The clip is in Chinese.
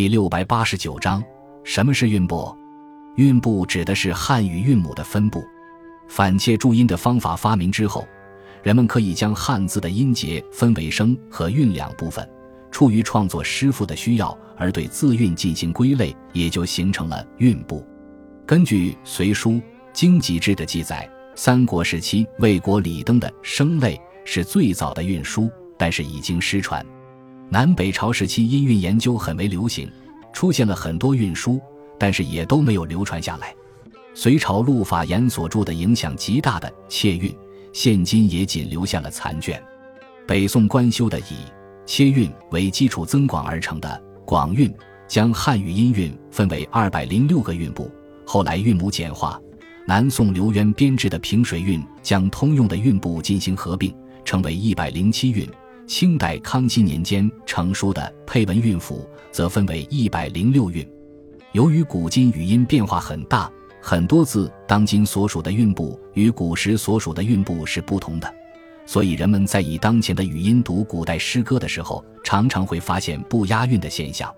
第六百八十九章，什么是韵部？韵部指的是汉语韵母的分布。反切注音的方法发明之后，人们可以将汉字的音节分为声和韵两部分。出于创作诗赋的需要，而对字韵进行归类，也就形成了韵部。根据《隋书经籍志》的记载，三国时期魏国李登的声类是最早的韵书，但是已经失传。南北朝时期，音韵研究很为流行，出现了很多韵书，但是也都没有流传下来。隋朝陆法言所著的影响极大的《切韵》，现今也仅留下了残卷。北宋官修的以《切韵》为基础增广而成的《广韵》，将汉语音韵分为二百零六个韵部。后来韵母简化，南宋刘渊编制的《平水韵》将通用的韵部进行合并，成为一百零七韵。清代康熙年间成书的《配文韵府》则分为一百零六韵。由于古今语音变化很大，很多字当今所属的韵部与古时所属的韵部是不同的，所以人们在以当前的语音读古代诗歌的时候，常常会发现不押韵的现象。